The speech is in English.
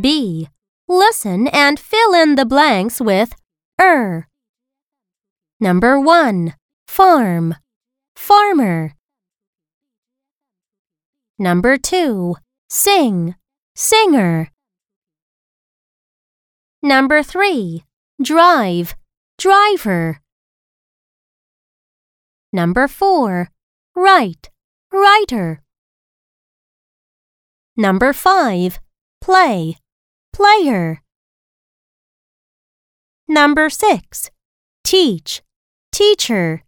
B. Listen and fill in the blanks with er. Number 1. Farm. Farmer. Number 2. Sing. Singer. Number 3. Drive. Driver. Number 4. Write. Writer. Number 5. Play. Player. Number 6. Teach. Teacher.